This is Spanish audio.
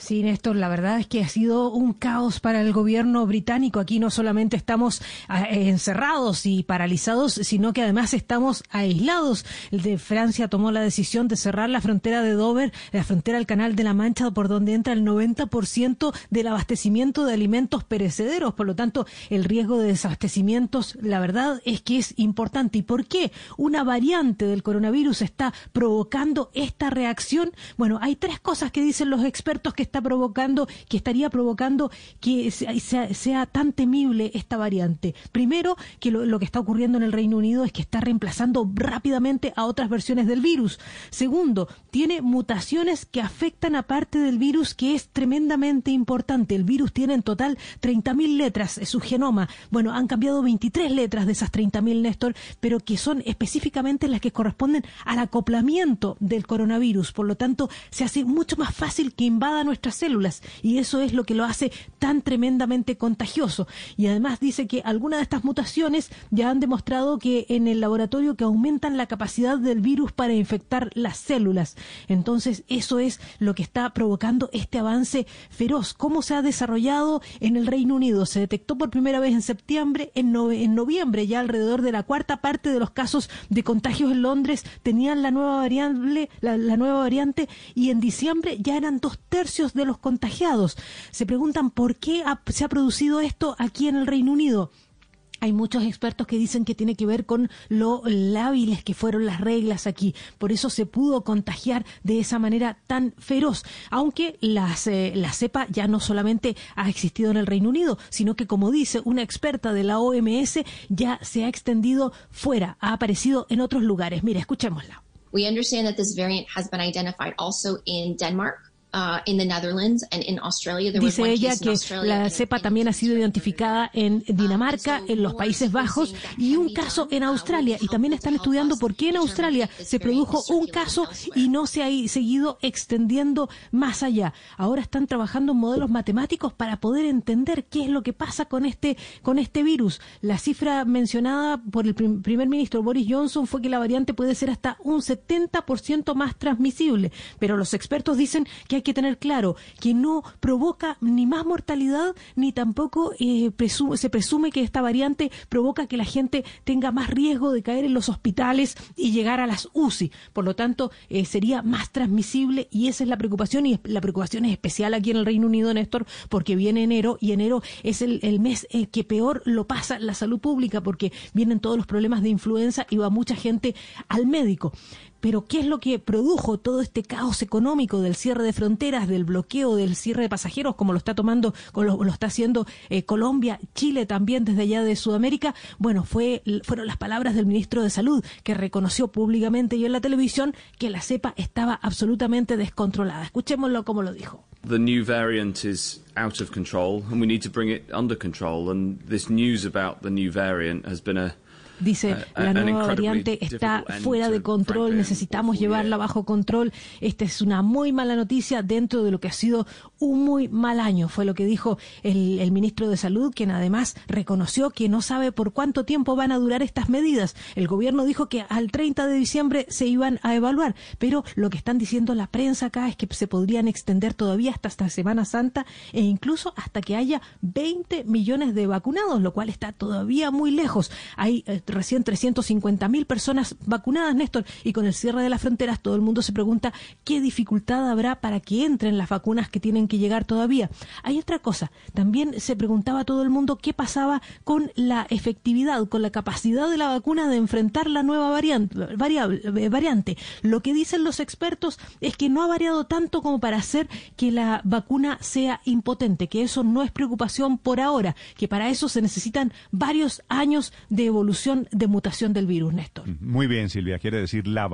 Sí, Néstor, la verdad es que ha sido un caos para el gobierno británico. Aquí no solamente estamos ah, encerrados y paralizados, sino que además estamos aislados. El de Francia tomó la decisión de cerrar la frontera de Dover, la frontera del Canal de la Mancha, por donde entra el 90% del abastecimiento de alimentos perecederos. Por lo tanto, el riesgo de desabastecimientos, la verdad es que es importante. ¿Y por qué una variante del coronavirus está provocando esta reacción? Bueno, hay tres cosas que dicen los expertos que está provocando, que estaría provocando que sea, tan temible esta variante. Primero, que lo, que está ocurriendo en el Reino Unido es que está reemplazando rápidamente a otras versiones del virus. Segundo, tiene mutaciones que afectan a parte del virus que es tremendamente importante. El virus tiene en total 30.000 letras, en su genoma. Bueno, han cambiado 23 letras de esas 30.000, Néstor, pero que son específicamente las que corresponden al acoplamiento del coronavirus. Por lo tanto, se hace mucho más fácil que invada nuestra células y eso es lo que lo hace tan tremendamente contagioso. Y además dice que algunas de estas mutaciones ya han demostrado que en el laboratorio que aumentan la capacidad del virus para infectar las células. Entonces eso es lo que está provocando este avance feroz. ¿Cómo se ha desarrollado en el Reino Unido? Se detectó por primera vez en septiembre, en, en noviembre ya alrededor de la cuarta parte de los casos de contagios en Londres tenían la nueva variable, la nueva variante y en diciembre ya eran dos tercios de los contagiados. Se preguntan por qué se ha producido esto aquí en el Reino Unido. Hay muchos expertos que dicen que tiene que ver con lo lábiles que fueron las reglas aquí. Por eso se pudo contagiar de esa manera tan feroz. Aunque las, eh, la cepa ya no solamente ha existido en el Reino Unido, sino que, como dice una experta de la OMS, ya se ha extendido fuera, ha aparecido en otros lugares. Mira, escuchémosla. We understand that this variant has been identified also in Denmark. Uh, Dice ella que la cepa también ha sido identificada en uh, Dinamarca, en los Países Bajos y un caso en Australia. Y también están estudiando por qué en Australia se produjo un caso y no se ha seguido extendiendo más allá. Ahora están trabajando en modelos matemáticos para poder entender qué es lo que pasa con este, con este virus. La cifra mencionada por el primer ministro Boris Johnson fue que la variante puede ser hasta un 70% más transmisible. Pero los expertos dicen que hay que tener claro que no provoca ni más mortalidad ni tampoco eh, se presume que esta variante provoca que la gente tenga más riesgo de caer en los hospitales y llegar a las UCI. Por lo tanto, eh, sería más transmisible y esa es la preocupación y la preocupación es especial aquí en el Reino Unido, Néstor, porque viene enero y enero es el, mes eh, que peor lo pasa la salud pública porque vienen todos los problemas de influenza y va mucha gente al médico. Pero ¿qué es lo que produjo todo este caos económico del cierre de fronteras, del bloqueo, del cierre de pasajeros, como lo está tomando, como lo, está haciendo eh, Colombia, Chile también desde allá de Sudamérica? Bueno, fue, fueron las palabras del ministro de Salud que reconoció públicamente y en la televisión que la cepa estaba absolutamente descontrolada. Escuchémoslo como lo dijo. The new variant is out of control and we need to bring it under control and this news about the new variant has been a Dice, la nueva variante está fuera de control, necesitamos llevarla bajo control. Esta es una muy mala noticia dentro de lo que ha sido un muy mal año, fue lo que dijo el, el ministro de Salud, quien además reconoció que no sabe por cuánto tiempo van a durar estas medidas. El gobierno dijo que al 30 de diciembre se iban a evaluar, pero lo que están diciendo la prensa acá es que se podrían extender todavía hasta esta Semana Santa e incluso hasta que haya 20 millones de vacunados, lo cual está todavía muy lejos. Hay eh, recién 350 mil personas vacunadas, Néstor, y con el cierre de las fronteras todo el mundo se pregunta qué dificultad habrá para que entren las vacunas que tienen que llegar todavía. Hay otra cosa, también se preguntaba todo el mundo qué pasaba con la efectividad, con la capacidad de la vacuna de enfrentar la nueva variante. Eh, variante. Lo que dicen los expertos es que no ha variado tanto como para hacer que la vacuna sea impotente, que eso no es preocupación por ahora, que para eso se necesitan varios años de evolución de mutación del virus, Néstor. Muy bien, Silvia, quiere decir la